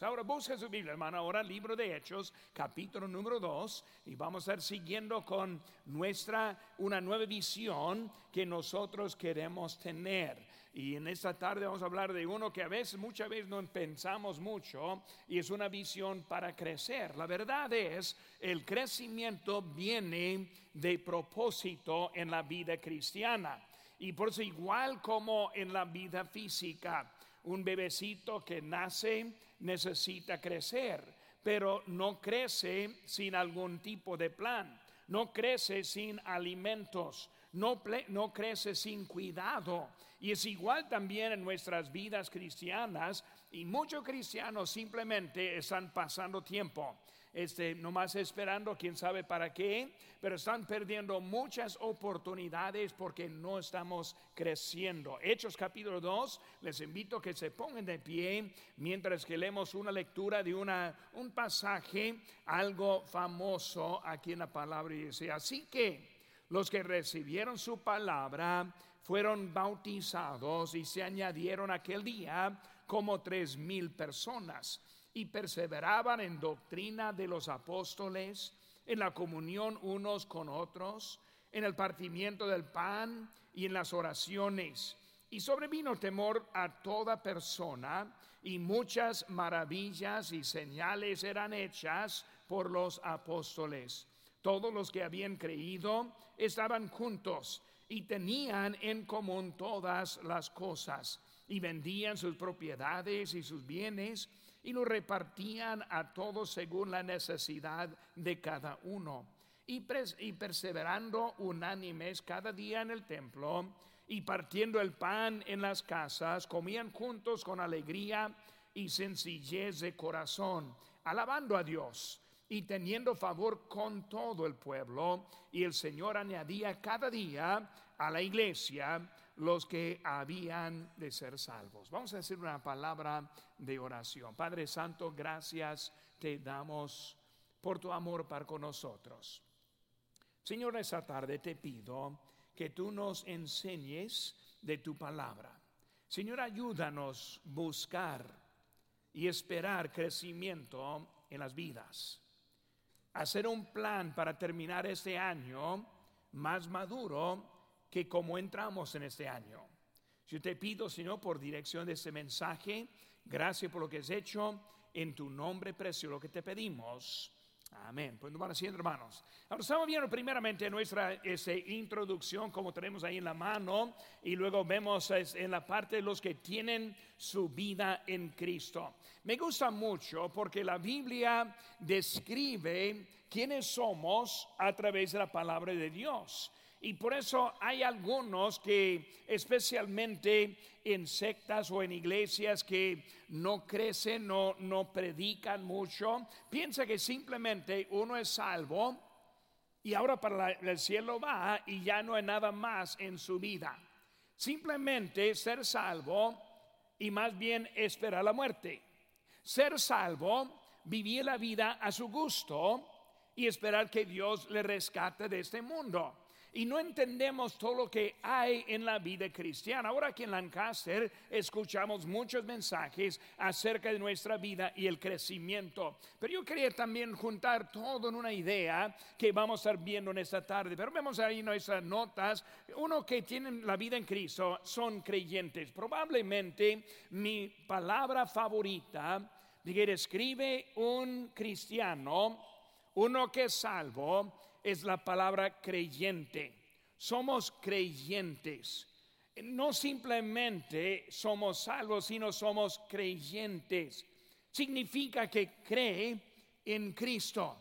Ahora busca su Biblia, hermano. Ahora libro de Hechos, capítulo número 2. Y vamos a estar siguiendo con nuestra, una nueva visión que nosotros queremos tener. Y en esta tarde vamos a hablar de uno que a veces, muchas veces no pensamos mucho y es una visión para crecer. La verdad es, el crecimiento viene de propósito en la vida cristiana. Y por eso igual como en la vida física, un bebecito que nace necesita crecer, pero no crece sin algún tipo de plan, no crece sin alimentos, no, no, crece sin cuidado. Y es igual también en nuestras vidas cristianas. Y muchos cristianos simplemente están pasando tiempo este, nomás esperando, quién sabe para qué, pero están perdiendo muchas oportunidades porque no estamos creciendo. Hechos capítulo 2, les invito a que se pongan de pie mientras que leemos una lectura de una, un pasaje, algo famoso aquí en la palabra. Y dice, así que los que recibieron su palabra fueron bautizados y se añadieron aquel día como tres mil personas y perseveraban en doctrina de los apóstoles, en la comunión unos con otros, en el partimiento del pan y en las oraciones. Y sobrevino temor a toda persona, y muchas maravillas y señales eran hechas por los apóstoles. Todos los que habían creído estaban juntos y tenían en común todas las cosas, y vendían sus propiedades y sus bienes y lo repartían a todos según la necesidad de cada uno. Y, perseverando unánimes cada día en el templo y partiendo el pan en las casas, comían juntos con alegría y sencillez de corazón, alabando a Dios y teniendo favor con todo el pueblo. Y el Señor añadía cada día a la iglesia los que habían de ser salvos. Vamos a decir una palabra de oración. Padre Santo, gracias te damos por tu amor para con nosotros. Señor, esta tarde te pido que tú nos enseñes de tu palabra. Señor, ayúdanos buscar y esperar crecimiento en las vidas. Hacer un plan para terminar este año más maduro que como entramos en este año. Yo te pido, Señor, por dirección de este mensaje, gracias por lo que has hecho, en tu nombre precioso, lo que te pedimos. Amén. Pues van haciendo, hermanos. Ahora estamos viendo primeramente nuestra esa introducción, como tenemos ahí en la mano, y luego vemos en la parte de los que tienen su vida en Cristo. Me gusta mucho porque la Biblia describe quiénes somos a través de la palabra de Dios. Y por eso hay algunos que, especialmente en sectas o en iglesias que no crecen, no, no predican mucho, piensa que simplemente uno es salvo y ahora para el cielo va y ya no hay nada más en su vida. Simplemente ser salvo y más bien esperar la muerte. Ser salvo, vivir la vida a su gusto y esperar que Dios le rescate de este mundo y no entendemos todo lo que hay en la vida cristiana. Ahora aquí en Lancaster escuchamos muchos mensajes acerca de nuestra vida y el crecimiento. Pero yo quería también juntar todo en una idea que vamos a estar viendo en esta tarde. Pero vemos ahí nuestras notas. Uno que tiene la vida en Cristo son creyentes. Probablemente mi palabra favorita que describe un cristiano, uno que es salvo, es la palabra creyente. Somos creyentes. No simplemente somos salvos, sino somos creyentes. Significa que cree en Cristo.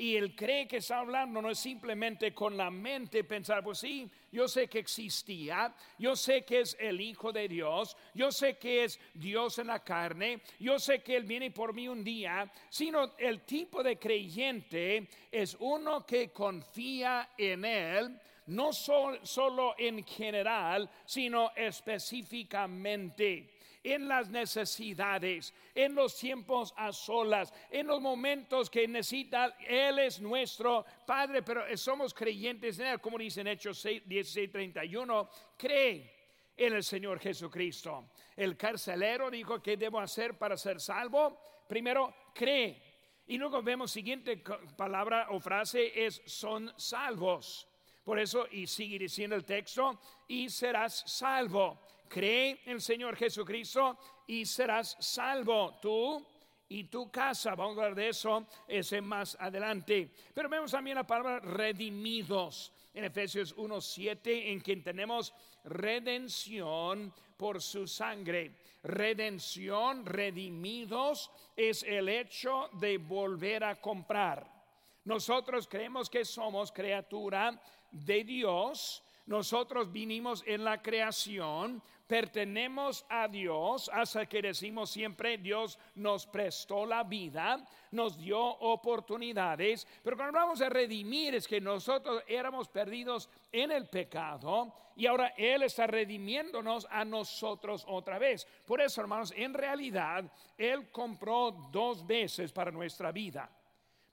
Y el cree que está hablando no es simplemente con la mente pensar, pues sí, yo sé que existía, yo sé que es el Hijo de Dios, yo sé que es Dios en la carne, yo sé que Él viene por mí un día, sino el tipo de creyente es uno que confía en Él, no solo en general, sino específicamente en las necesidades, en los tiempos a solas, en los momentos que necesita. Él es nuestro Padre, pero somos creyentes en Él, como dice en Hechos 16:31, cree en el Señor Jesucristo. El carcelero dijo, ¿qué debo hacer para ser salvo? primero, cree. Y luego vemos siguiente palabra o frase es son salvos. Por eso, y sigue diciendo el texto, y serás salvo. Cree en el Señor Jesucristo y serás salvo tú y tu casa. Vamos a hablar de eso ese más adelante. Pero vemos también la palabra redimidos en Efesios 1:7 en que tenemos redención por su sangre. Redención, redimidos es el hecho de volver a comprar. Nosotros creemos que somos criatura de Dios. Nosotros vinimos en la creación, pertenemos a Dios, hasta que decimos siempre Dios nos prestó la vida, nos dio oportunidades, pero cuando hablamos de redimir es que nosotros éramos perdidos en el pecado y ahora Él está redimiéndonos a nosotros otra vez. Por eso, hermanos, en realidad Él compró dos veces para nuestra vida.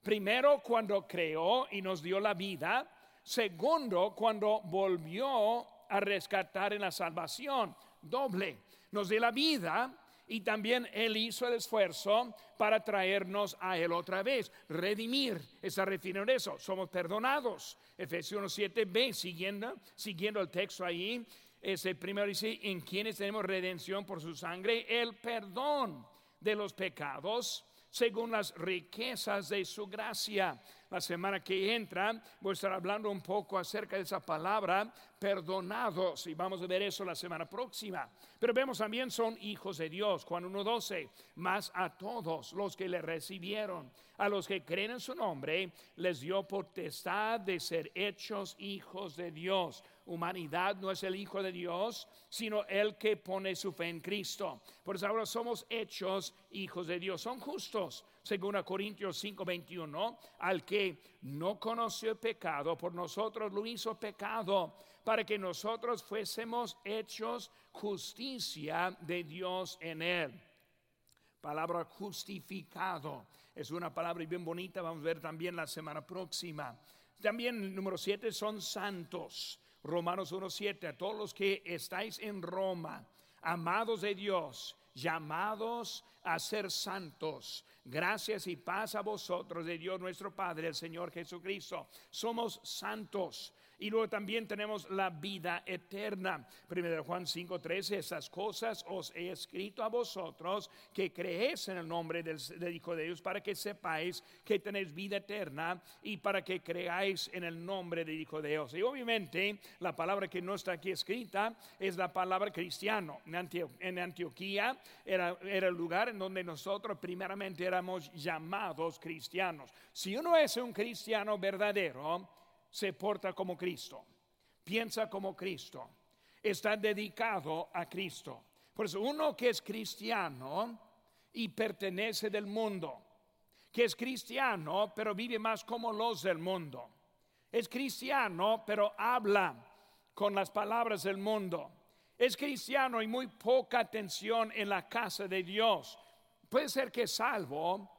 Primero cuando creó y nos dio la vida. Segundo, cuando volvió a rescatar en la salvación doble. Nos dio la vida y también Él hizo el esfuerzo para traernos a Él otra vez. Redimir, está refiriendo eso. Somos perdonados. Efesios 1.7b, siguiendo, siguiendo el texto ahí, ese primero dice, en quienes tenemos redención por su sangre, el perdón de los pecados según las riquezas de su gracia. La semana que entra voy a estar hablando un poco acerca de esa palabra, perdonados, y vamos a ver eso la semana próxima. Pero vemos también son hijos de Dios, Juan 1.12, más a todos los que le recibieron, a los que creen en su nombre, les dio potestad de ser hechos hijos de Dios humanidad no es el Hijo de Dios, sino el que pone su fe en Cristo. Por eso ahora somos hechos hijos de Dios. Son justos, según a Corintios 5:21, al que no conoció el pecado, por nosotros lo hizo pecado, para que nosotros fuésemos hechos justicia de Dios en él. Palabra justificado. Es una palabra bien bonita, vamos a ver también la semana próxima. También número siete son santos. Romanos 1.7, a todos los que estáis en Roma, amados de Dios, llamados a ser santos. Gracias y paz a vosotros de Dios nuestro Padre, el Señor Jesucristo. Somos santos. Y luego también tenemos la vida eterna. Primero Juan 5:13, esas cosas os he escrito a vosotros que creéis en el nombre del, Hijo de Dios para que sepáis que tenéis vida eterna y para que creáis en el nombre del Hijo de Dios. Y obviamente la palabra que no está aquí escrita es la palabra cristiano. En, Antioquía era, era el lugar en donde nosotros primeramente éramos llamados cristianos. Si uno es un cristiano verdadero, se porta como Cristo, piensa como Cristo, está dedicado a Cristo. Por eso uno que es cristiano y pertenece del mundo, que es cristiano pero vive más como los del mundo, es cristiano pero habla con las palabras del mundo, es cristiano y muy poca atención en la casa de Dios. Puede ser que es salvo,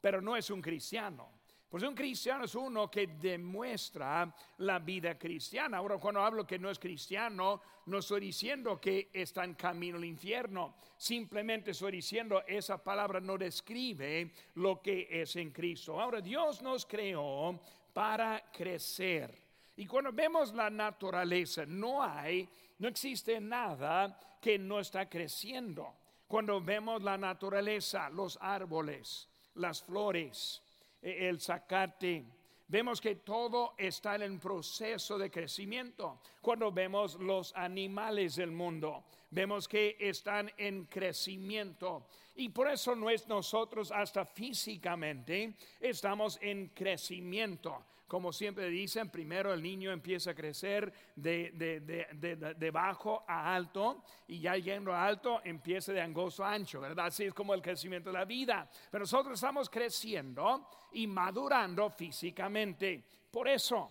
pero no es un cristiano. Pues un cristiano es uno que demuestra la vida cristiana. Ahora, cuando hablo que no es cristiano, no estoy diciendo que está en camino al infierno. Simplemente estoy diciendo esa palabra no describe lo que es en Cristo. Ahora, Dios nos creó para crecer. Y cuando vemos la naturaleza, no hay, no existe nada que no está creciendo. Cuando vemos la naturaleza, los árboles, las flores, el zacate. Vemos que todo está en proceso de crecimiento. Cuando vemos los animales del mundo, vemos que están en crecimiento. Y por eso no es nosotros hasta físicamente estamos en crecimiento. Como siempre dicen, primero el niño empieza a crecer de, de, bajo a alto y ya yendo a alto empieza de angosto a ancho, ¿verdad? Así es como el crecimiento de la vida. Pero nosotros estamos creciendo y madurando físicamente. Por eso,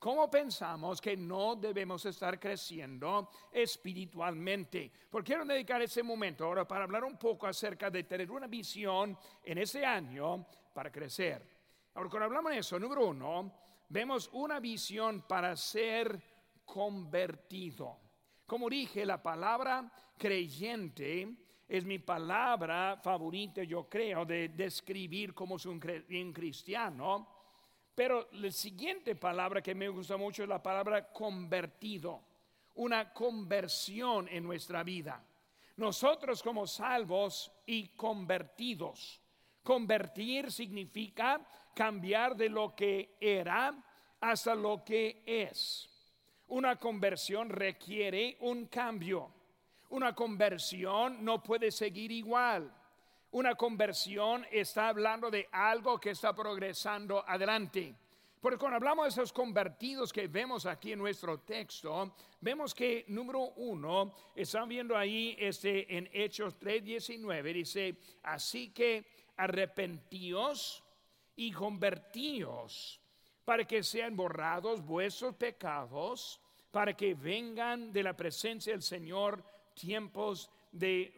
¿Cómo pensamos que no debemos estar creciendo espiritualmente? Porque quiero dedicar ese momento ahora para hablar un poco acerca de tener una visión en ese año para crecer. Ahora, cuando hablamos de eso, número uno, vemos una visión para ser convertido. Como dije, la palabra creyente es mi palabra favorita, yo creo, de describir cómo es un, cristiano. Pero la siguiente palabra que me gusta mucho es la palabra convertido, una conversión en nuestra vida. Nosotros como salvos y convertidos. Convertir significa cambiar de lo que era hasta lo que es. Una conversión requiere un cambio. Una conversión no puede seguir igual. Una conversión está hablando de algo que está progresando adelante. Porque cuando hablamos de esos convertidos que vemos aquí en nuestro texto, vemos que número uno, están viendo ahí este, en Hechos 3:19, dice, así que arrepentíos y convertíos para que sean borrados vuestros pecados, para que vengan de la presencia del Señor tiempos de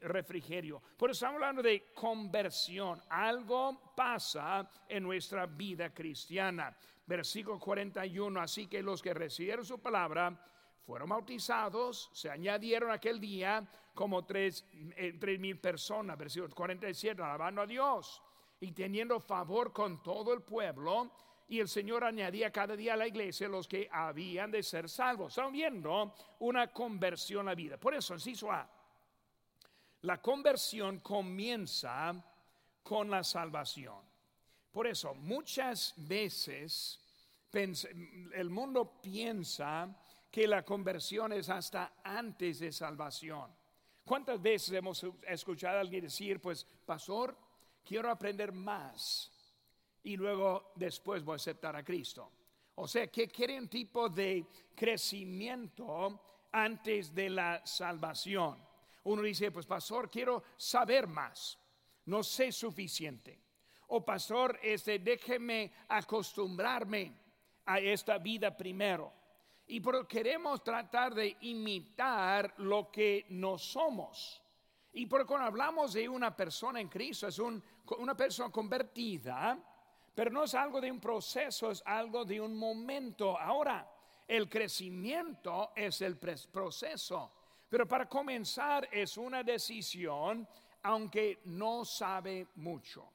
refrigerio. Por eso estamos hablando de conversión. Algo pasa en nuestra vida cristiana. Versículo 41. Así que los que recibieron su palabra fueron bautizados, se añadieron aquel día como tres, eh, tres mil personas. Versículo 47. Alabando a Dios y teniendo favor con todo el pueblo y el Señor añadía cada día a la iglesia los que habían de ser salvos. Están viendo una conversión a vida. Por eso, inciso A, la conversión comienza con la salvación. Por eso, muchas veces el mundo piensa que la conversión es hasta antes de salvación. ¿Cuántas veces hemos escuchado a alguien decir, pues, pastor, quiero aprender más? y luego después voy a aceptar a Cristo. O sea, que quiere un tipo de crecimiento antes de la salvación. Uno dice, pues pastor, quiero saber más, no sé suficiente. O pastor, este, déjeme acostumbrarme a esta vida primero. Y queremos tratar de imitar lo que no somos. Y por cuando hablamos de una persona en Cristo, es una persona convertida, pero no es algo de un proceso, es algo de un momento. Ahora, el crecimiento es el proceso. Pero para comenzar es una decisión, aunque no sabe mucho.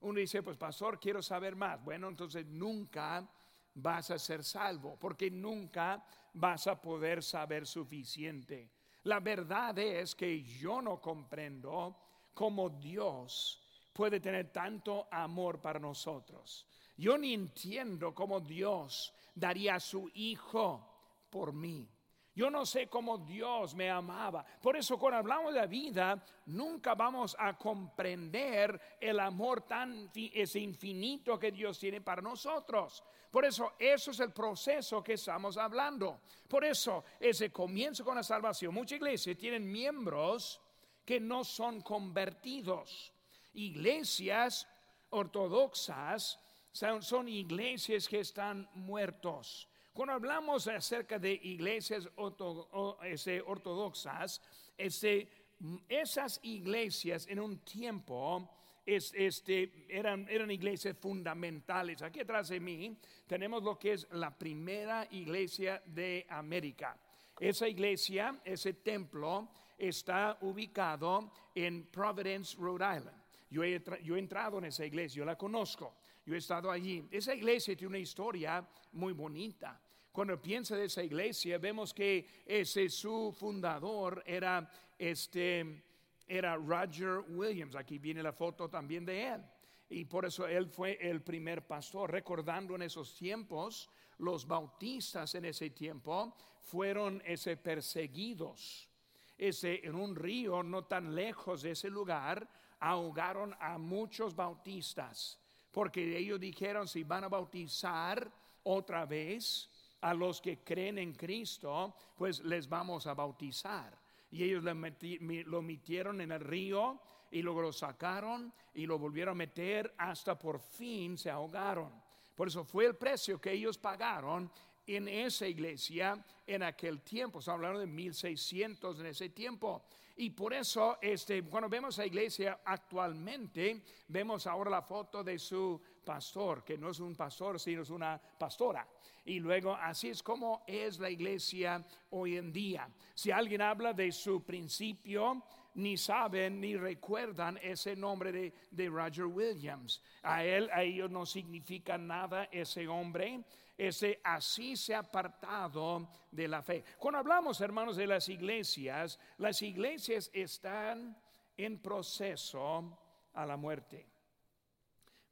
Uno dice, pues pastor, quiero saber más. Bueno, entonces nunca vas a ser salvo, porque nunca vas a poder saber suficiente. La verdad es que yo no comprendo cómo Dios puede tener tanto amor para nosotros. Yo ni entiendo cómo Dios daría a su Hijo por mí. Yo no sé cómo Dios me amaba. Por eso cuando hablamos de vida, nunca vamos a comprender el amor tan ese infinito que Dios tiene para nosotros. Por eso eso es el proceso que estamos hablando. Por eso ese comienzo con la salvación. Muchas iglesias tienen miembros que no son convertidos iglesias ortodoxas son, iglesias que están muertos. Cuando hablamos acerca de iglesias ortodoxas, esas iglesias en un tiempo este, eran, eran iglesias fundamentales. Aquí atrás de mí tenemos lo que es la primera iglesia de América. Esa iglesia, ese templo, está ubicado en Providence, Rhode Island. Yo he, entrado en esa iglesia, yo la conozco, yo he estado allí. Esa iglesia tiene una historia muy bonita. Cuando piensa de esa iglesia, vemos que ese su fundador era este era Roger Williams. Aquí viene la foto también de él. Y por eso él fue el primer pastor, recordando en esos tiempos, los bautistas en ese tiempo fueron ese perseguidos. Ese en un río no tan lejos de ese lugar ahogaron a muchos bautistas, porque ellos dijeron, si van a bautizar otra vez a los que creen en Cristo, pues les vamos a bautizar. Y ellos lo metieron en el río y luego lo sacaron y lo volvieron a meter hasta por fin se ahogaron. Por eso fue el precio que ellos pagaron en esa iglesia en aquel tiempo. Estamos hablando de 1600 en ese tiempo. Y por eso, este, cuando vemos la iglesia actualmente, vemos ahora la foto de su pastor, que no es un pastor, sino es una pastora. Y luego, así es como es la iglesia hoy en día. Si alguien habla de su principio ni saben ni recuerdan ese nombre de, de Roger Williams. A él, a ellos no significa nada ese hombre. Ese así se ha apartado de la fe. Cuando hablamos, hermanos, de las iglesias, las iglesias están en proceso a la muerte.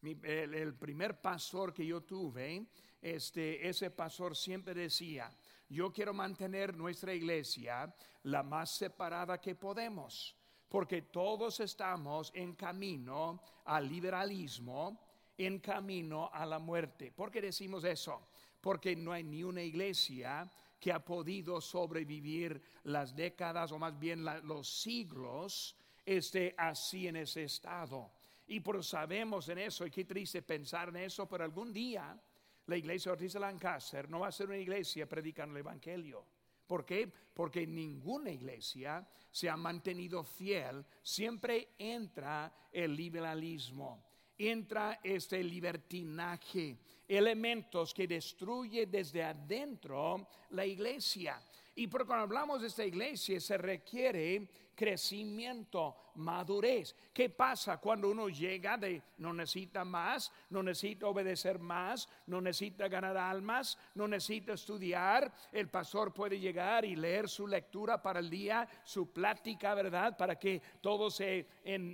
el, primer pastor que yo tuve, este, ese pastor siempre decía, yo quiero mantener nuestra iglesia la más separada que podemos, porque todos estamos en camino al liberalismo, en camino a la muerte. ¿Por qué decimos eso? Porque no hay ni una iglesia que ha podido sobrevivir las décadas o más bien los siglos esté así en ese estado. Y por sabemos en eso, y qué triste pensar en eso, pero algún día la iglesia Ortiz de Lancaster no va a ser una iglesia predicando el Evangelio. ¿Por qué? Porque ninguna iglesia se ha mantenido fiel. Siempre entra el liberalismo, entra este libertinaje, elementos que destruye desde adentro la iglesia. Y por cuando hablamos de esta iglesia se requiere crecimiento, madurez. ¿Qué pasa cuando uno llega de no necesita más, no necesita obedecer más, no necesita ganar almas, no necesita estudiar? El pastor puede llegar y leer su lectura para el día, su plática, ¿verdad? Para que todos se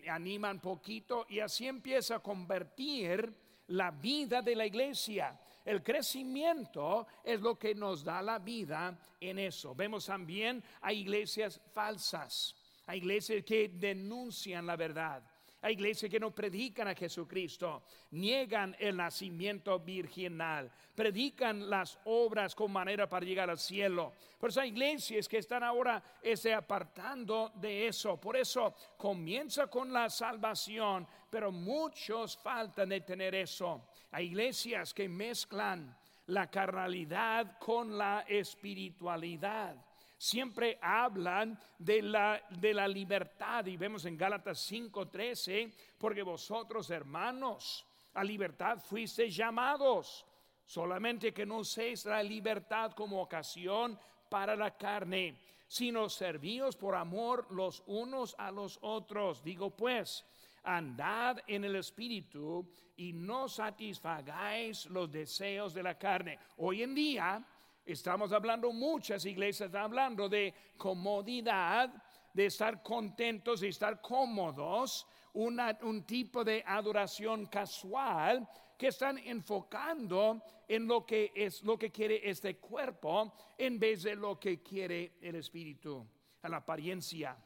animan poquito y así empieza a convertir la vida de la iglesia. El crecimiento es lo que nos da la vida en eso. Vemos también a iglesias falsas. Hay iglesias que denuncian la verdad. Hay iglesias que no predican a Jesucristo, niegan el nacimiento virginal, predican las obras con manera para llegar al cielo. Por eso hay iglesias que están ahora ese, apartando de eso. Por eso comienza con la salvación, pero muchos faltan de tener eso. Hay iglesias que mezclan la carnalidad con la espiritualidad siempre hablan de la, de la libertad y vemos en Gálatas 5:13, porque vosotros hermanos a libertad fuisteis llamados, solamente que no uséis la libertad como ocasión para la carne, sino servíos por amor los unos a los otros. Digo pues, andad en el espíritu y no satisfagáis los deseos de la carne. Hoy en día, Estamos hablando, muchas iglesias están hablando de comodidad, de estar contentos y estar cómodos, un tipo de adoración casual que están enfocando en lo que es lo que quiere este cuerpo en vez de lo que quiere el espíritu, a la apariencia.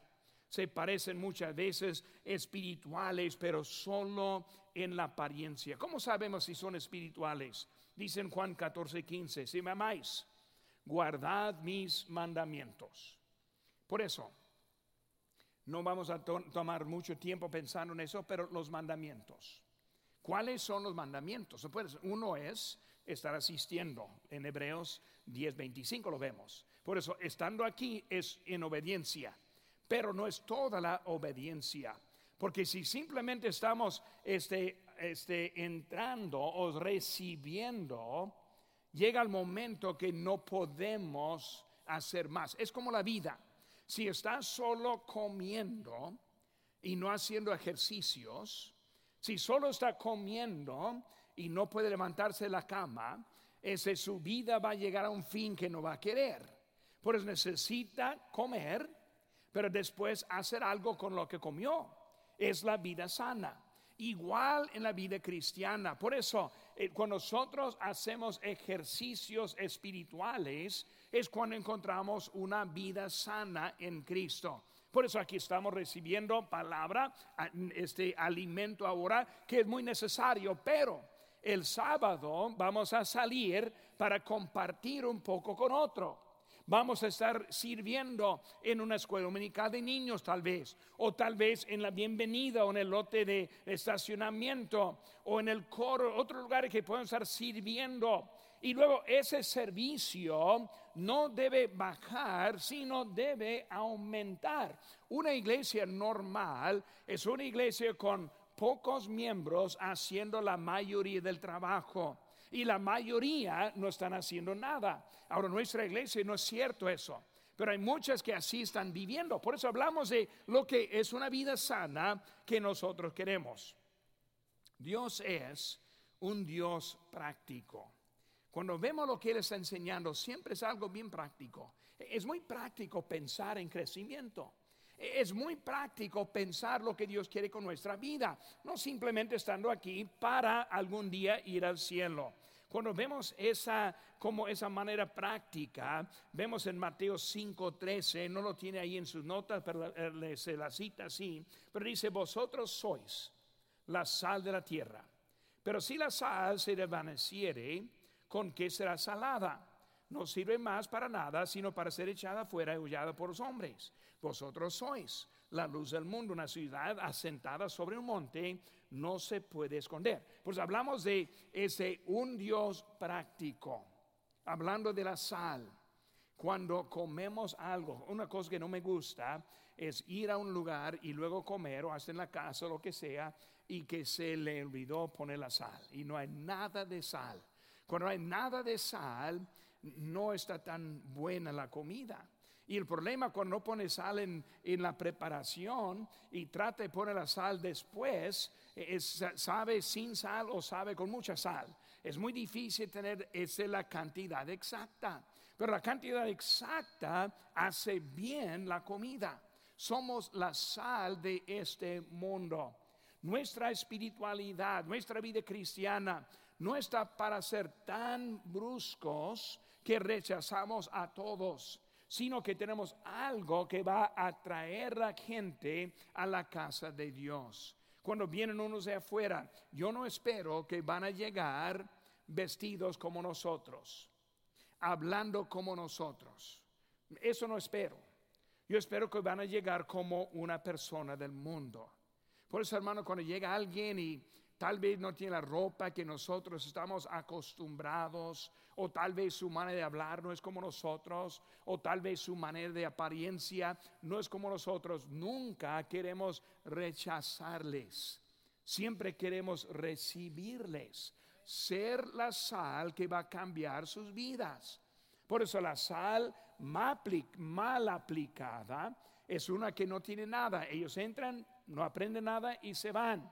Se parecen muchas veces espirituales, pero solo en la apariencia. ¿Cómo sabemos si son espirituales? Dicen Juan 14, 15, si me amáis, guardad mis mandamientos. Por eso, no vamos a tomar mucho tiempo pensando en eso, pero los mandamientos. ¿Cuáles son los mandamientos? Pues uno es estar asistiendo. En Hebreos 10:25 lo vemos. Por eso, estando aquí es en obediencia, pero no es toda la obediencia. Porque si simplemente estamos este, este, entrando o recibiendo, llega el momento que no podemos hacer más. Es como la vida. Si estás solo comiendo y no haciendo ejercicios, si solo está comiendo y no puede levantarse de la cama, ese, su vida va a llegar a un fin que no va a querer. Por eso necesita comer, pero después hacer algo con lo que comió. Es la vida sana. Igual en la vida cristiana. Por eso eh, cuando nosotros hacemos ejercicios espirituales, es cuando encontramos una vida sana en Cristo. Por eso aquí estamos recibiendo palabra, este alimento ahora que es muy necesario, pero el sábado vamos a salir para compartir un poco con otro. Vamos a estar sirviendo en una escuela dominical de niños tal vez, o tal vez en la bienvenida o en el lote de estacionamiento, o en el coro, otro lugar que pueden estar sirviendo. Y luego ese servicio no debe bajar, sino debe aumentar. Una iglesia normal es una iglesia con pocos miembros haciendo la mayoría del trabajo y la mayoría no están haciendo nada. Ahora, nuestra iglesia no es cierto eso. Pero hay muchas que así están viviendo. Por eso hablamos de lo que es una vida sana que nosotros queremos. Dios es un Dios práctico. Cuando vemos lo que Él está enseñando, siempre es algo bien práctico. Es muy práctico pensar en crecimiento. Es muy práctico pensar lo que Dios quiere con nuestra vida, no simplemente estando aquí para algún día ir al cielo. Cuando vemos esa como esa manera práctica, vemos en Mateo 5:13, no lo tiene ahí en sus notas, pero se la cita así, pero dice, "Vosotros sois la sal de la tierra. Pero si la sal se desvaneciere, ¿con qué será salada? No sirve más para nada, sino para ser echada fuera y huyada por los hombres. Vosotros sois la luz del mundo, una ciudad asentada sobre un monte, no se puede esconder. Pues hablamos de ese un Dios práctico, hablando de la sal. Cuando comemos algo, una cosa que no me gusta es ir a un lugar y luego comer o hacer en la casa lo que sea y que se le olvidó poner la sal y no hay nada de sal. Cuando hay nada de sal, no está tan buena la comida. Y el problema cuando no pone sal en, la preparación y trata de poner la sal después, es, sabe sin sal o sabe con mucha sal. Es muy difícil tener esa la cantidad exacta. Pero la cantidad exacta hace bien la comida. Somos la sal de este mundo. Nuestra espiritualidad, nuestra vida cristiana no está para ser tan bruscos que rechazamos a todos sino que tenemos algo que va a atraer a la gente a la casa de Dios. Cuando vienen unos de afuera, yo no espero que van a llegar vestidos como nosotros, hablando como nosotros. Eso no espero. Yo espero que van a llegar como una persona del mundo. Por eso, hermano, cuando llega alguien y tal vez no tiene la ropa que nosotros estamos acostumbrados, o tal vez su manera de hablar no es como nosotros, o tal vez su manera de apariencia no es como nosotros. Nunca queremos rechazarles, siempre queremos recibirles, ser la sal que va a cambiar sus vidas. Por eso la sal mal aplicada es una que no tiene nada. Ellos entran, no aprenden nada y se van.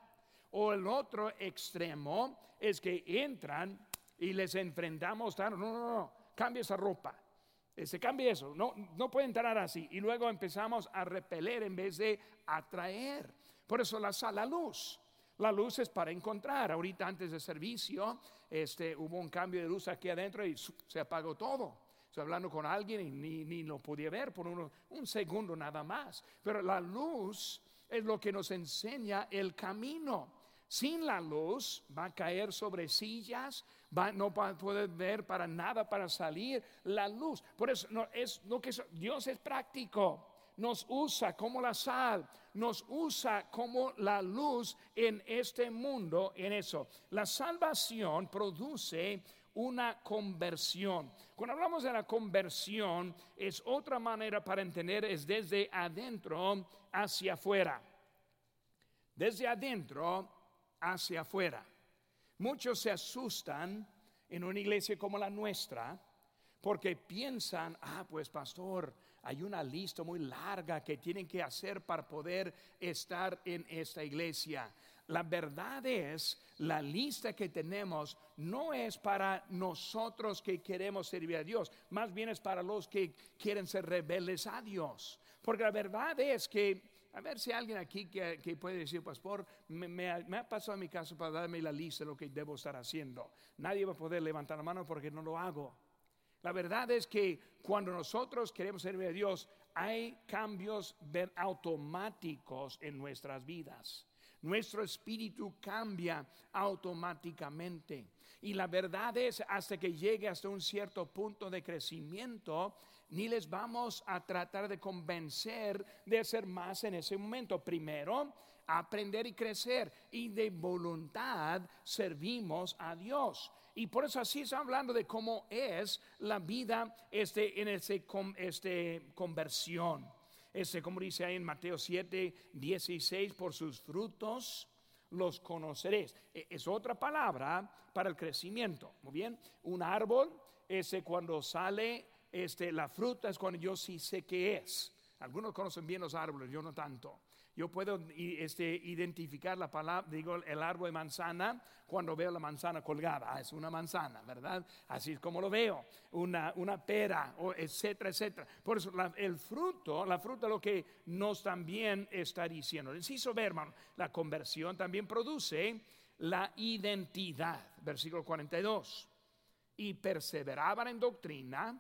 O el otro extremo es que entran y les enfrentamos, no, no, no, cambia esa ropa. Se este, cambia eso, no, no puede entrar así. Y luego empezamos a repeler en vez de atraer. Por eso la, la luz. La luz es para encontrar. Ahorita antes del servicio este, hubo un cambio de luz aquí adentro y se apagó todo. Estoy hablando con alguien y ni, ni lo podía ver por un segundo nada más. Pero la luz es lo que nos enseña el camino sin la luz va a caer sobre sillas, a poder ver para nada para salir la luz. Por eso no, es lo que Dios es práctico. Nos usa como la sal, nos usa como la luz en este mundo, en eso. La salvación produce una conversión. Cuando hablamos de la conversión, es otra manera para entender, es desde adentro hacia afuera. Desde adentro hacia afuera. Muchos se asustan en una iglesia como la nuestra porque piensan, ah, pues pastor, hay una lista muy larga que tienen que hacer para poder estar en esta iglesia. La verdad es, la lista que tenemos no es para nosotros que queremos servir a Dios, más bien es para los que quieren ser rebeldes a Dios. Porque la verdad es que a ver si alguien aquí que, puede decir, pastor, me, ha, pasado en mi caso para darme la lista de lo que debo estar haciendo. Nadie va a poder levantar la mano porque no lo hago. La verdad es que cuando nosotros queremos servir a Dios, hay cambios automáticos en nuestras vidas. Nuestro espíritu cambia automáticamente. Y la verdad es, hasta que llegue hasta un cierto punto de crecimiento, ni les vamos a tratar de convencer de hacer más en ese momento. Primero, aprender y crecer y de voluntad servimos a Dios. Y por eso así está hablando de cómo es la vida este, en ese, este conversión. Este, como dice ahí en Mateo 7, 16, por sus frutos los conoceréis. E, es otra palabra para el crecimiento. Muy bien, un árbol, ese cuando sale este, la fruta es cuando yo sí sé qué es. Algunos conocen bien los árboles, yo no tanto. Yo puedo este, identificar la palabra, digo, el árbol de manzana cuando veo la manzana colgada. Ah, es una manzana, ¿verdad? Así es como lo veo. Una, una pera, etcétera, etcétera. Por eso el fruto, la fruta lo que nos también está diciendo. Inciso ver, hermano, la conversión también produce la identidad. Versículo 42. Y perseveraban en doctrina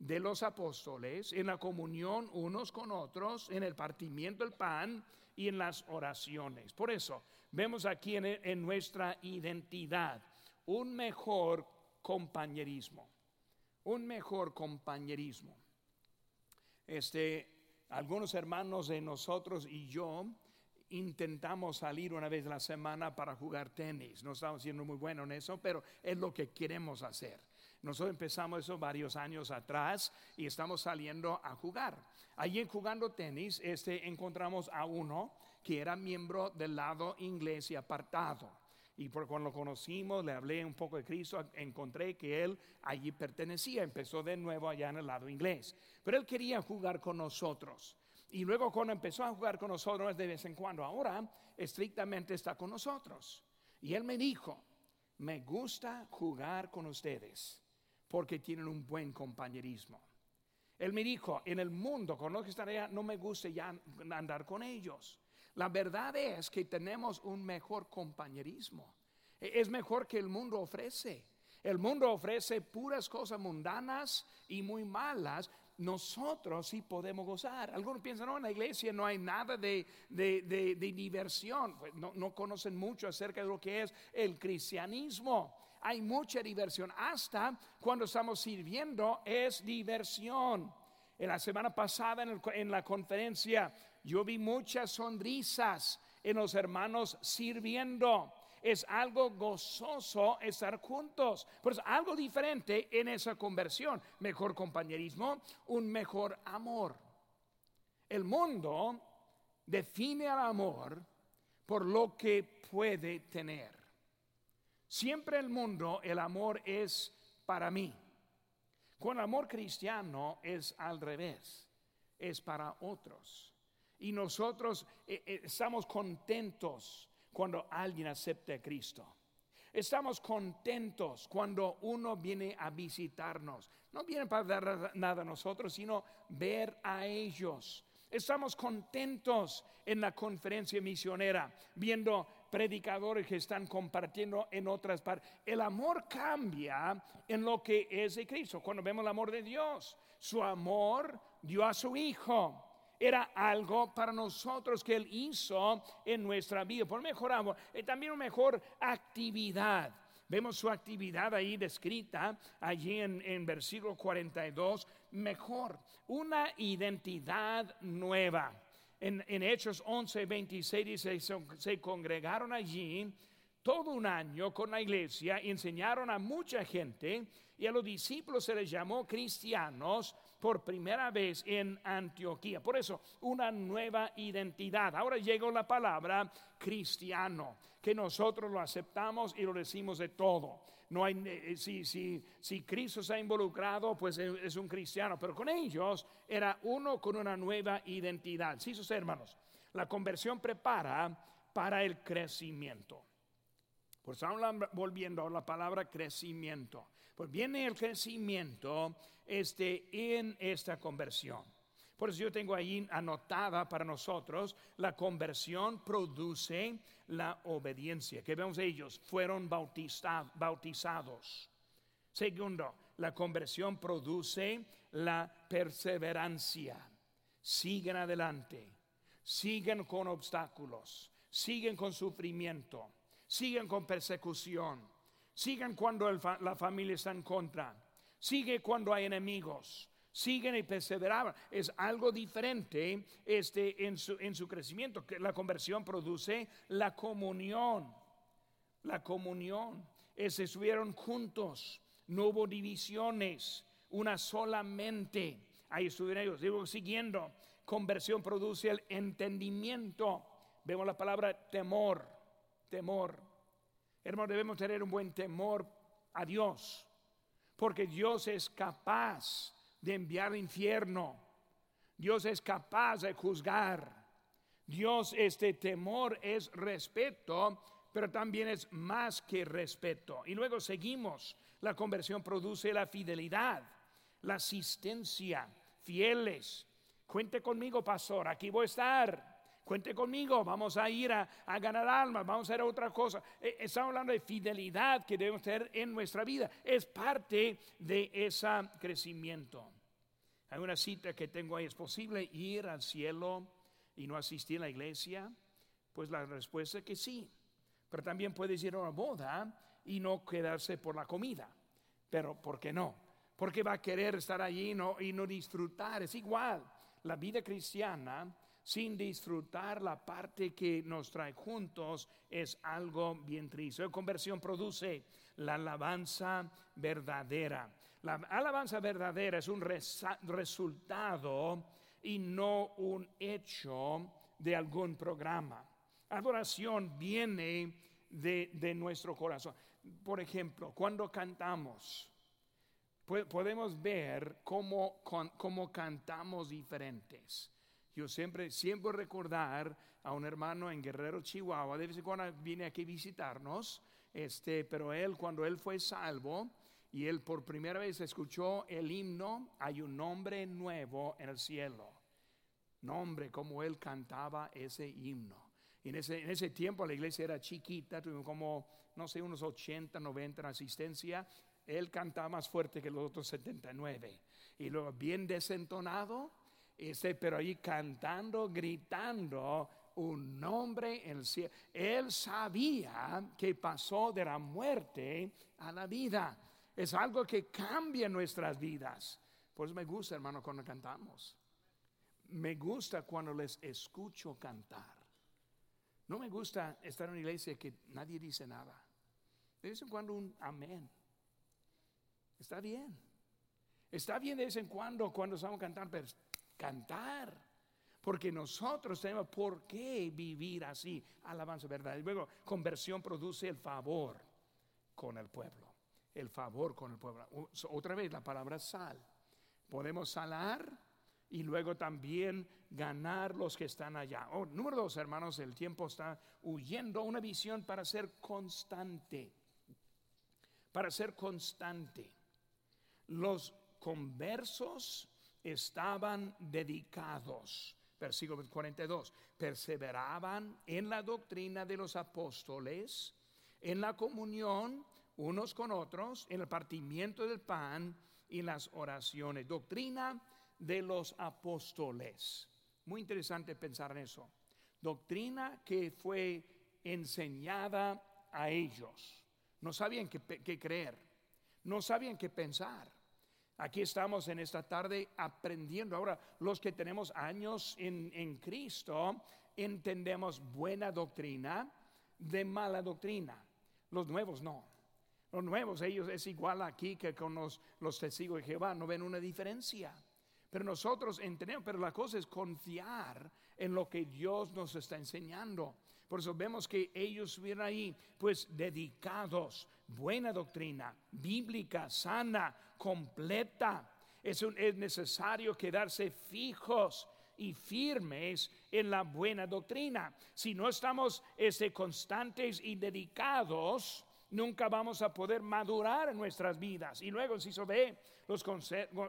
de los apóstoles, en la comunión unos con otros, en el partimiento del pan y en las oraciones. Por eso vemos aquí en, nuestra identidad un mejor compañerismo, un mejor compañerismo. Este, algunos hermanos de nosotros y yo intentamos salir una vez a la semana para jugar tenis. No estamos siendo muy buenos en eso, pero es lo que queremos hacer. Nosotros empezamos eso varios años atrás y estamos saliendo a jugar. Allí jugando tenis, este, encontramos a uno que era miembro del lado inglés y apartado. Y por cuando lo conocimos, le hablé un poco de Cristo, encontré que él allí pertenecía, empezó de nuevo allá en el lado inglés. Pero él quería jugar con nosotros. Y luego cuando empezó a jugar con nosotros de vez en cuando, ahora estrictamente está con nosotros. Y él me dijo, me gusta jugar con ustedes porque tienen un buen compañerismo. Él me dijo, en el mundo con los que allá no me gusta ya andar con ellos. La verdad es que tenemos un mejor compañerismo. E, es mejor que el mundo ofrece. El mundo ofrece puras cosas mundanas y muy malas. Nosotros sí podemos gozar. Algunos piensan, no, en la iglesia no hay nada de, diversión. Pues no, no conocen mucho acerca de lo que es el cristianismo hay mucha diversión. Hasta cuando estamos sirviendo es diversión. En la semana pasada en, la conferencia yo vi muchas sonrisas en los hermanos sirviendo es algo gozoso estar juntos. Pero es algo diferente en esa conversión. Mejor compañerismo, un mejor amor. El mundo define al amor por lo que puede tener. Siempre el mundo, el amor es para mí. Con el amor cristiano es al revés, es para otros. Y nosotros eh, eh, estamos contentos cuando alguien acepta a Cristo. Estamos contentos cuando uno viene a visitarnos. No viene para dar nada a nosotros, sino ver a ellos. Estamos contentos en la conferencia misionera, viendo predicadores que están compartiendo en otras partes. El amor cambia en lo que es de Cristo. Cuando vemos el amor de Dios, su amor dio a su Hijo. Era algo para nosotros que Él hizo en nuestra vida. Por mejor amor, y también una mejor actividad. Vemos su actividad ahí descrita, allí en, en versículo 42, mejor, una identidad nueva en, Hechos 11, 26 dice, se, congregaron allí todo un año con la iglesia, enseñaron a mucha gente y a los discípulos se les llamó cristianos por primera vez en Antioquía. Por eso, una nueva identidad. Ahora llegó la palabra cristiano, que nosotros lo aceptamos y lo decimos de todo no hay, eh, si, si, si Cristo se ha involucrado, pues es un cristiano, pero con ellos era uno con una nueva identidad. Sí, sus hermanos, la conversión prepara para el crecimiento. Pues estamos volviendo a la palabra crecimiento. Pues viene el crecimiento este, en esta conversión. Por eso yo tengo ahí anotada para nosotros, la conversión produce la obediencia. Que vemos ellos, fueron bautizados. Segundo, la conversión produce la perseverancia. Siguen adelante, siguen con obstáculos, siguen con sufrimiento, siguen con persecución, siguen cuando la familia está en contra, sigue cuando hay enemigos, siguen y perseveraban. Es algo diferente este, en, su, en su crecimiento. La conversión produce la comunión. La comunión. Es, estuvieron juntos, no hubo divisiones, una sola mente. Ahí estuvieron ellos. Digo, siguiendo, conversión produce el entendimiento. Vemos la palabra temor, temor. Hermanos, debemos tener un buen temor a Dios, porque Dios es capaz de enviar al infierno. Dios es capaz de juzgar. Dios, este temor es respeto, pero también es más que respeto. Y luego seguimos. La conversión produce la fidelidad, la asistencia, fieles. Cuente conmigo, pastor, aquí voy a estar. Cuente conmigo, vamos a ir a, ganar almas, vamos a hacer otra cosa. Eh, estamos hablando de fidelidad que debemos tener en nuestra vida. Es parte de ese crecimiento. Hay una cita que tengo ahí, ¿es posible ir al cielo y no asistir a la iglesia? Pues la respuesta es que sí. Pero también puedes ir a una boda y no quedarse por la comida. Pero ¿por qué no? Porque va a querer estar allí y no disfrutar. Es igual. La vida cristiana sin disfrutar la parte que nos trae juntos es algo bien triste. La conversión produce la alabanza verdadera. La alabanza verdadera es un resultado y no un hecho de algún programa. Adoración viene de, nuestro corazón. Por ejemplo, cuando cantamos, podemos ver cómo, cómo cantamos diferentes. Yo siempre, siempre recordar a un hermano en Guerrero, Chihuahua, de vez en cuando viene aquí a visitarnos, este, pero él cuando él fue salvo y él por primera vez escuchó el himno, hay un nombre nuevo en el cielo. Nombre como él cantaba ese himno. Y en ese, en ese tiempo la iglesia era chiquita, tuvimos como, no sé, unos 80, 90 en asistencia. Él cantaba más fuerte que los otros 79. Y luego bien desentonado, este, pero ahí cantando, gritando un nombre en el cielo. Él sabía que pasó de la muerte a la vida. Es algo que cambia nuestras vidas. Por eso me gusta, hermano, cuando cantamos. Me gusta cuando les escucho cantar. No me gusta estar en una iglesia que nadie dice nada. De vez en cuando un amén. Está bien. Está bien de vez en cuando cuando estamos cantando, pero cantar. Porque nosotros tenemos por qué vivir así. Alabanza verdad. Y luego, conversión produce el favor con el pueblo. El favor con el pueblo. Otra vez, la palabra sal. Podemos salar y luego también ganar los que están allá. Oh, número dos, hermanos, el tiempo está huyendo. Una visión para ser constante. Para ser constante. Los conversos estaban dedicados, versículo 42, perseveraban en la doctrina de los apóstoles, en la comunión unos con otros, en el partimiento del pan y las oraciones. Doctrina de los apóstoles. Muy interesante pensar en eso. Doctrina que fue enseñada a ellos. No sabían qué, creer, no sabían qué pensar. Aquí estamos en esta tarde aprendiendo. Ahora, los que tenemos años en, Cristo, entendemos buena doctrina de mala doctrina. Los nuevos no. Los nuevos, ellos es igual aquí que con los, los testigos de Jehová, no ven una diferencia. Pero nosotros entendemos, pero la cosa es confiar en lo que Dios nos está enseñando. Por eso vemos que ellos estuvieron ahí, pues dedicados, buena doctrina, bíblica, sana, completa. Es, es necesario quedarse fijos y firmes en la buena doctrina. Si no estamos este, constantes y dedicados, nunca vamos a poder madurar en nuestras vidas. Y luego, si se ve, los,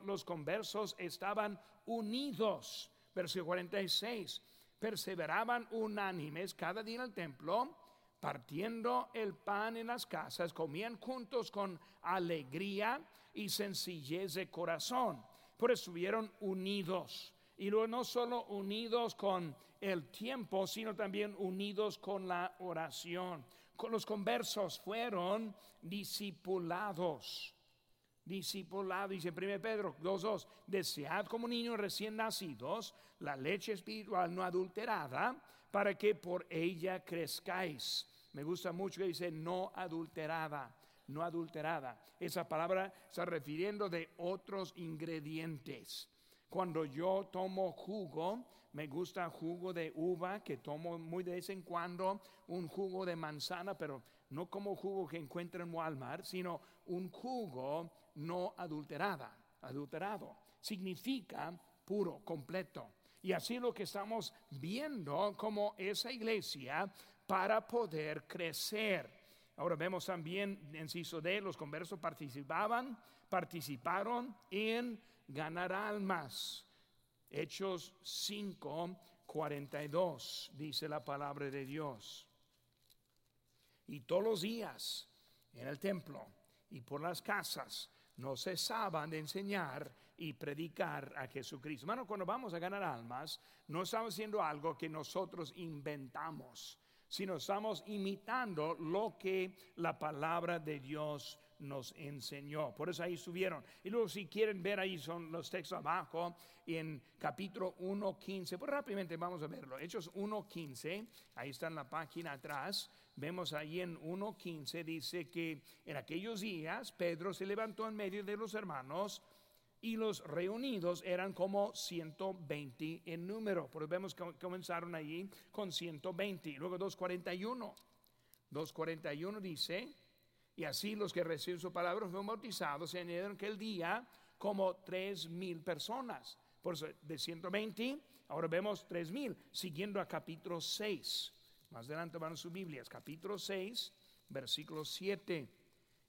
los conversos estaban unidos. Versículo 46. Perseveraban unánimes cada día en el templo partiendo el pan en las casas, comían juntos con alegría y sencillez de corazón. Por eso estuvieron unidos. Y luego no solo unidos con el tiempo, sino también unidos con la oración. Con los conversos fueron discipulados. Discipulados, dice 1 Pedro 2.2, desead como niños recién nacidos la leche espiritual no adulterada, para que por ella crezcáis. Me gusta mucho que dice no adulterada no adulterada. Esa palabra está refiriendo de otros ingredientes. Cuando yo tomo jugo, me gusta jugo de uva, que tomo muy de vez en cuando, un jugo de manzana, pero no como jugo que encuentro en Walmart, sino un jugo no adulterada. adulterado. Significa puro, completo. Y así lo que estamos viendo como esa iglesia para poder crecer. Ahora vemos también, en inciso D, los conversos participaban, participaron en ganar almas. Hechos 5, 42, dice la palabra de Dios. Y todos los días en el templo y por las casas no cesaban de enseñar y predicar a Jesucristo. Hermano, cuando vamos a ganar almas, no estamos haciendo algo que nosotros inventamos, sino estamos imitando lo que la palabra de Dios nos enseñó. Por eso ahí estuvieron. Y luego si quieren ver ahí son los textos abajo en capítulo 1.15. Pues rápidamente vamos a verlo. Hechos 1.15, ahí está en la página atrás. Vemos ahí en 1.15 dice que en aquellos días Pedro se levantó en medio de los hermanos y los reunidos eran como 120 en número. Pues vemos que comenzaron allí con 120. Luego 241. 241 dice, y así los que reciben su palabra fueron bautizados, se añadieron que el día como tres mil personas. Por eso, de 120, ahora vemos tres mil, siguiendo a capítulo 6. Más adelante van sus Biblias, capítulo 6, versículo 7.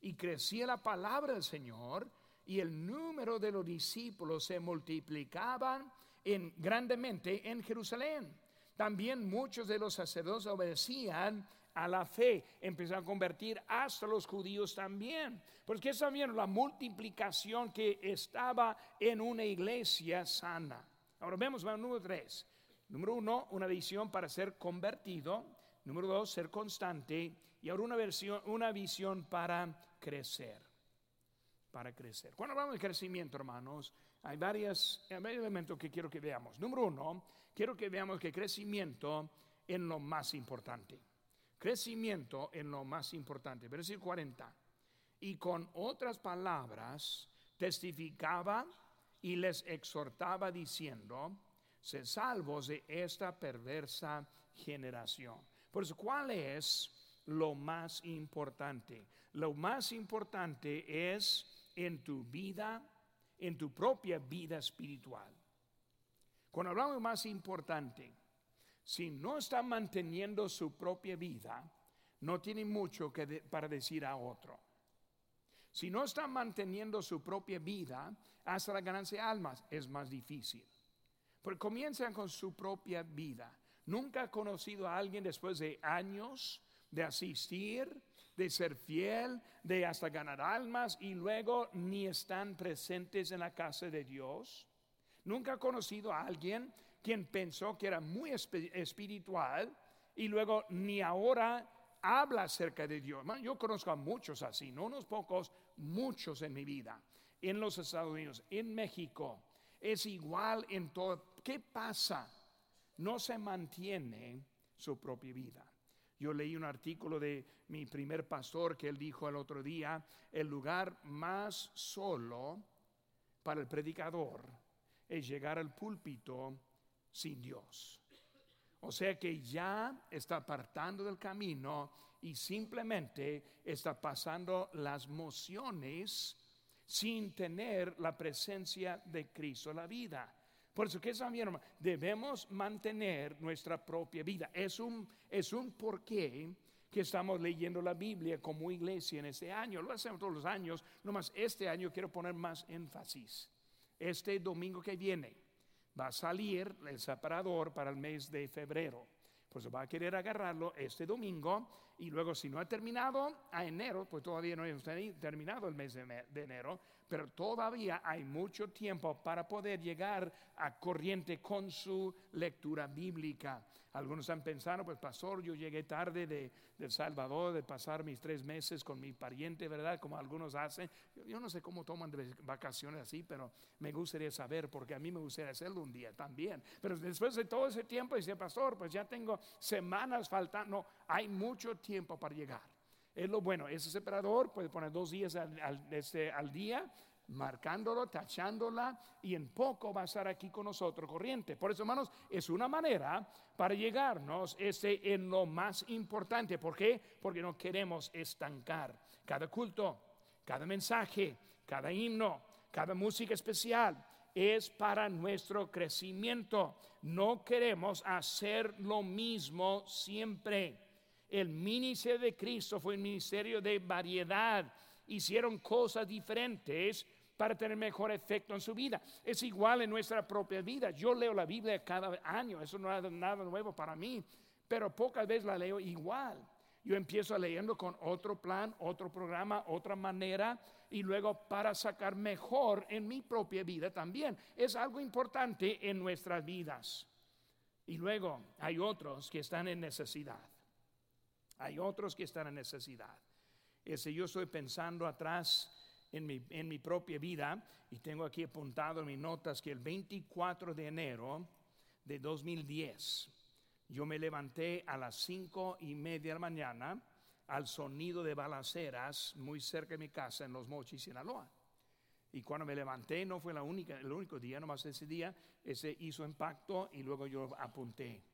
Y crecía la palabra del Señor y el número de los discípulos se multiplicaban en, grandemente en Jerusalén. También muchos de los sacerdotes obedecían a la fe, empezaron a convertir hasta los judíos también. Porque están viendo la multiplicación que estaba en una iglesia sana. Ahora vemos el número tres. Número uno, una visión para ser convertido. Número dos, ser constante. Y ahora una, versión, una visión para crecer. Para crecer. Cuando hablamos de crecimiento, hermanos, hay, varios elementos que quiero que veamos. Número uno, quiero que veamos que crecimiento en lo más importante. Crecimiento en lo más importante. Versículo 40. Y con otras palabras testificaba y les exhortaba diciendo, se salvos de esta perversa generación. Por eso, ¿cuál es lo más importante? Lo más importante es en tu vida, en tu propia vida espiritual. Cuando hablamos más importante, si no está manteniendo su propia vida, no tiene mucho que para decir a otro. Si no está manteniendo su propia vida, hasta la ganancia de almas es más difícil. Porque comienza con su propia vida. Nunca ha conocido a alguien después de años de asistir, de ser fiel, de hasta ganar almas y luego ni están presentes en la casa de Dios. Nunca ha conocido a alguien quien pensó que era muy espiritual y luego ni ahora habla acerca de Dios. Yo conozco a muchos así, no unos pocos, muchos en mi vida, en los Estados Unidos, en México. Es igual en todo. ¿Qué pasa? No se mantiene su propia vida. Yo leí un artículo de mi primer pastor que él dijo el otro día, el lugar más solo para el predicador es llegar al púlpito sin Dios. O sea que ya está apartando del camino y simplemente está pasando las mociones sin tener la presencia de Cristo en la vida. Por eso que también debemos mantener nuestra propia vida. Es un, es un porqué que estamos leyendo la Biblia como iglesia en este año. Lo hacemos todos los años, nomás este año quiero poner más énfasis. Este domingo que viene va a salir el separador para el mes de febrero. Pues va a querer agarrarlo este domingo y luego si no ha terminado a enero, pues todavía no hemos terminado el mes de, enero, pero todavía hay mucho tiempo para poder llegar a corriente con su lectura bíblica. Algunos han pensado, pues pastor, yo llegué tarde de, El Salvador, de pasar mis tres meses con mi pariente, ¿verdad? Como algunos hacen. Yo, no sé cómo toman vacaciones así, pero me gustaría saber, porque a mí me gustaría hacerlo un día también. Pero después de todo ese tiempo, dice, pastor, pues ya tengo semanas faltando, hay mucho tiempo para llegar. Es lo bueno, ese separador puede poner dos días al, este, al día marcándolo, tachándola y en poco va a estar aquí con nosotros corriente. Por eso, hermanos, es una manera para llegarnos ese en lo más importante. ¿Por qué? Porque no queremos estancar cada culto, cada mensaje, cada himno, cada música especial es para nuestro crecimiento. No queremos hacer lo mismo siempre. El ministerio de Cristo fue un ministerio de variedad. Hicieron cosas diferentes para tener mejor efecto en su vida. Es igual en nuestra propia vida. Yo leo la Biblia cada año, eso no es nada nuevo para mí, pero pocas veces la leo igual. Yo empiezo leyendo con otro plan, otro programa, otra manera y luego para sacar mejor en mi propia vida también. Es algo importante en nuestras vidas. Y luego hay otros que están en necesidad. Hay otros que están en necesidad. Ese yo estoy pensando atrás en mi, en mi propia vida y tengo aquí apuntado en mis notas que el 24 de enero de 2010 yo me levanté a las cinco y media de la mañana al sonido de balaceras muy cerca de mi casa en Los Mochis, Sinaloa. Y cuando me levanté, no fue la única, el único día, nomás ese día, ese hizo impacto y luego yo apunté.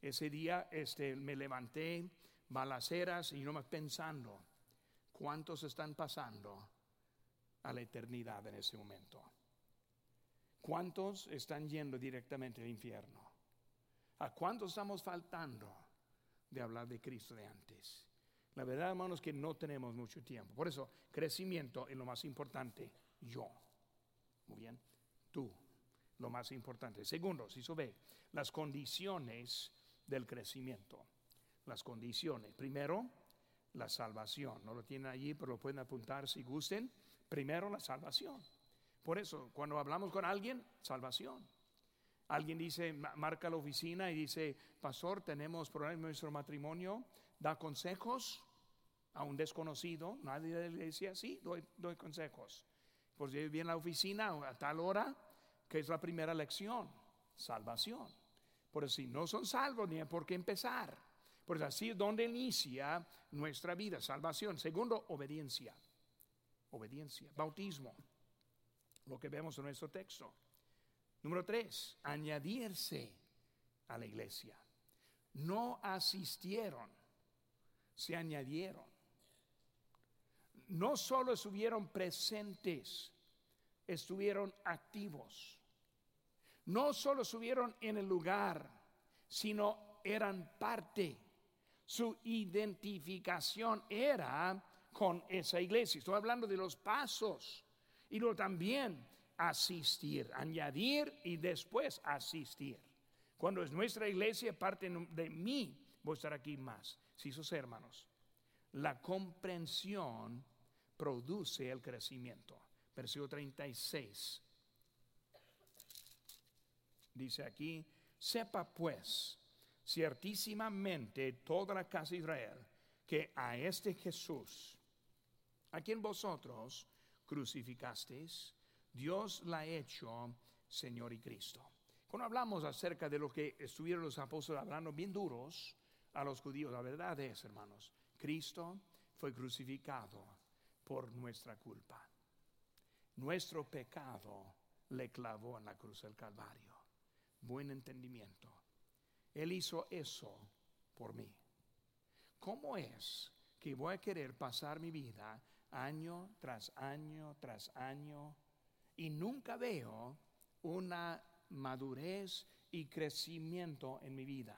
Ese día este, me levanté, balaceras y nomás pensando, ¿cuántos están pasando a la eternidad en ese momento? ¿Cuántos están yendo directamente al infierno? ¿A cuántos estamos faltando de hablar de Cristo de antes? La verdad, hermanos, que no tenemos mucho tiempo. Por eso, crecimiento es lo más importante. Yo. Muy bien. Tú. Lo más importante. Segundo, si ve, las condiciones del crecimiento. Las condiciones. Primero, la salvación. No lo tienen allí, pero lo pueden apuntar si gusten. Primero, la salvación. Por eso, cuando hablamos con alguien, salvación. Alguien dice, marca la oficina y dice, pastor, tenemos problemas en nuestro matrimonio, da consejos a un desconocido, nadie de la iglesia, sí, doy, doy consejos. Pues viene a la oficina a tal hora, que es la primera lección, salvación. Por si no son salvos, ni por qué empezar. Pues así es donde inicia nuestra vida, salvación. Segundo, obediencia. Obediencia, bautismo, lo que vemos en nuestro texto. Número tres, añadirse a la iglesia. No asistieron, se añadieron. No solo estuvieron presentes, estuvieron activos. No solo estuvieron en el lugar, sino eran parte. Su identificación era con esa iglesia. Estoy hablando de los pasos. Y luego también asistir, añadir y después asistir. Cuando es nuestra iglesia, parte de mí, voy a estar aquí más. Si sus hermanos, la comprensión produce el crecimiento. Versículo 36. Dice aquí, sepa pues ciertísimamente toda la casa de Israel que a este Jesús, a quien vosotros crucificasteis, Dios la ha hecho Señor y Cristo. Cuando hablamos acerca de lo que estuvieron los apóstoles hablando bien duros a los judíos, la verdad es, hermanos, Cristo fue crucificado por nuestra culpa. Nuestro pecado le clavó en la cruz del Calvario. Buen entendimiento. Él hizo eso por mí. ¿Cómo es que voy a querer pasar mi vida año tras año tras año y nunca veo una madurez y crecimiento en mi vida.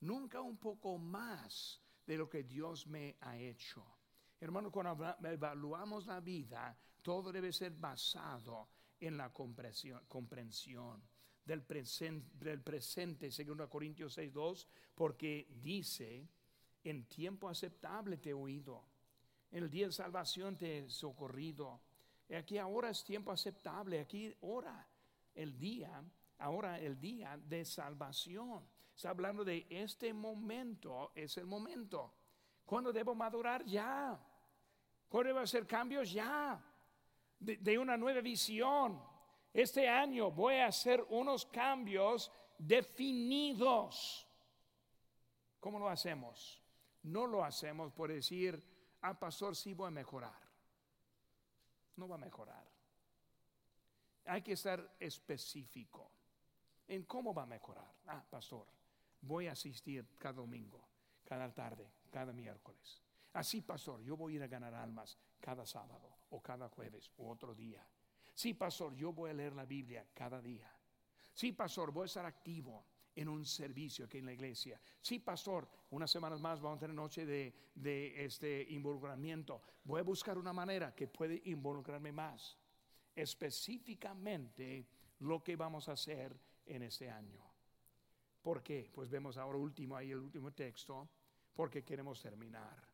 Nunca un poco más de lo que Dios me ha hecho. Hermano, cuando evaluamos la vida, todo debe ser basado en la comprensión, del, presente, del presente, según Corintios 6.2, porque dice, en tiempo aceptable te he oído, el día de salvación te he socorrido. Aquí ahora es tiempo aceptable, aquí ahora el día, ahora el día de salvación. Está hablando de este momento, es el momento. ¿Cuándo debo madurar? Ya. ¿Cuándo debo hacer cambios? Ya. De una nueva visión. Este año voy a hacer unos cambios definidos. ¿Cómo lo hacemos? No lo hacemos por decir, ah, pastor, sí voy a mejorar no va a mejorar. Hay que ser específico en cómo va a mejorar. Ah, pastor, voy a asistir cada domingo, cada tarde, cada miércoles. Así, pastor, yo voy a ir a ganar almas cada sábado o cada jueves o otro día. Sí, pastor, yo voy a leer la Biblia cada día. Sí, pastor, voy a estar activo en un servicio aquí en la iglesia. Sí, pastor, unas semanas más vamos a tener noche de, este involucramiento. Voy a buscar una manera que puede involucrarme más. Específicamente lo que vamos a hacer en este año. ¿Por qué? Pues vemos ahora último ahí el último texto, porque queremos terminar.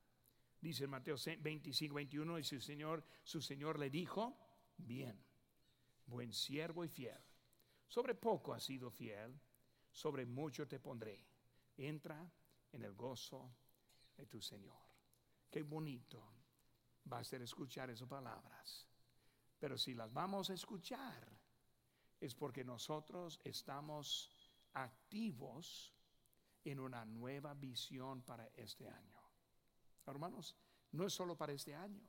Dice Mateo 25, 21, y su Señor, su Señor le dijo, bien, buen siervo y fiel. Sobre poco has sido fiel, sobre mucho te pondré. Entra en el gozo de tu Señor. Qué bonito va a ser escuchar esas palabras. Pero si las vamos a escuchar, es porque nosotros estamos activos en una nueva visión para este año. Hermanos, no es solo para este año.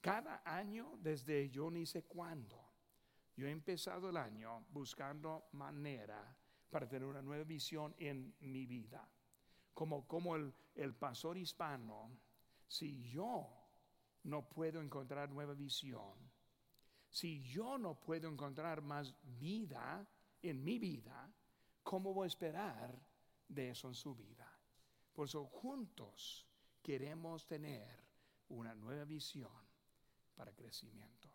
Cada año, desde yo ni sé cuándo, yo he empezado el año buscando manera para tener una nueva visión en mi vida. Como, como el, el pastor hispano, si yo no puedo encontrar nueva visión, si yo no puedo encontrar más vida en mi vida, ¿cómo voy a esperar de eso en su vida? Por eso juntos queremos tener una nueva visión para crecimiento.